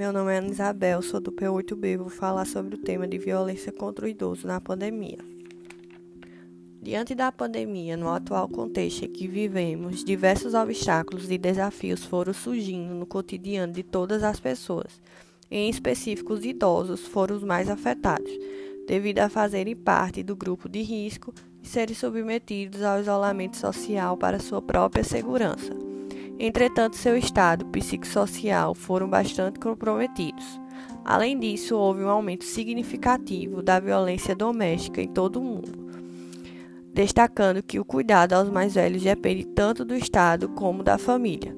meu nome é Ana Isabel, sou do P8B e vou falar sobre o tema de violência contra o idoso na pandemia. Diante da pandemia, no atual contexto em que vivemos, diversos obstáculos e desafios foram surgindo no cotidiano de todas as pessoas. Em específico, os idosos foram os mais afetados, devido a fazerem parte do grupo de risco e serem submetidos ao isolamento social para sua própria segurança. Entretanto, seu estado psicossocial foram bastante comprometidos. Além disso, houve um aumento significativo da violência doméstica em todo o mundo, destacando que o cuidado aos mais velhos depende tanto do Estado como da família.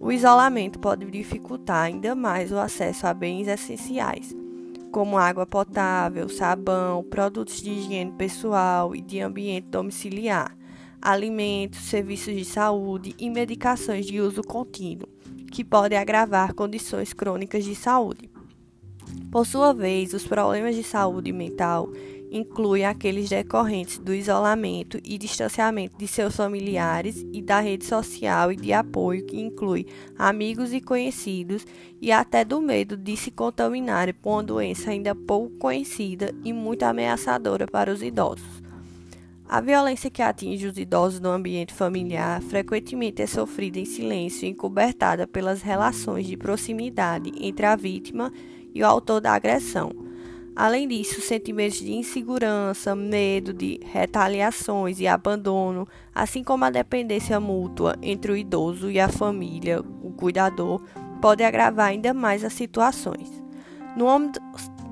O isolamento pode dificultar ainda mais o acesso a bens essenciais, como água potável, sabão, produtos de higiene pessoal e de ambiente domiciliar alimentos, serviços de saúde e medicações de uso contínuo, que podem agravar condições crônicas de saúde. Por sua vez, os problemas de saúde mental incluem aqueles decorrentes do isolamento e distanciamento de seus familiares e da rede social e de apoio, que inclui amigos e conhecidos, e até do medo de se contaminarem por uma doença ainda pouco conhecida e muito ameaçadora para os idosos. A violência que atinge os idosos no ambiente familiar frequentemente é sofrida em silêncio e encobertada pelas relações de proximidade entre a vítima e o autor da agressão. Além disso, sentimentos de insegurança, medo de retaliações e abandono, assim como a dependência mútua entre o idoso e a família, o cuidador, podem agravar ainda mais as situações. No âmbito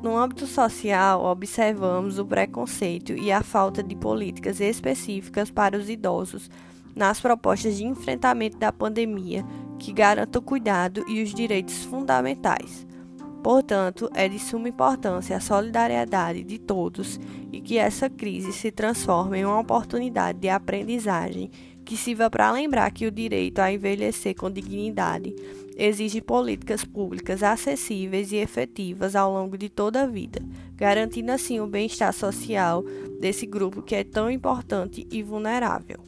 no âmbito social, observamos o preconceito e a falta de políticas específicas para os idosos nas propostas de enfrentamento da pandemia que garantam o cuidado e os direitos fundamentais. Portanto, é de suma importância a solidariedade de todos e que essa crise se transforme em uma oportunidade de aprendizagem que sirva para lembrar que o direito a envelhecer com dignidade exige políticas públicas acessíveis e efetivas ao longo de toda a vida, garantindo assim o bem-estar social desse grupo que é tão importante e vulnerável.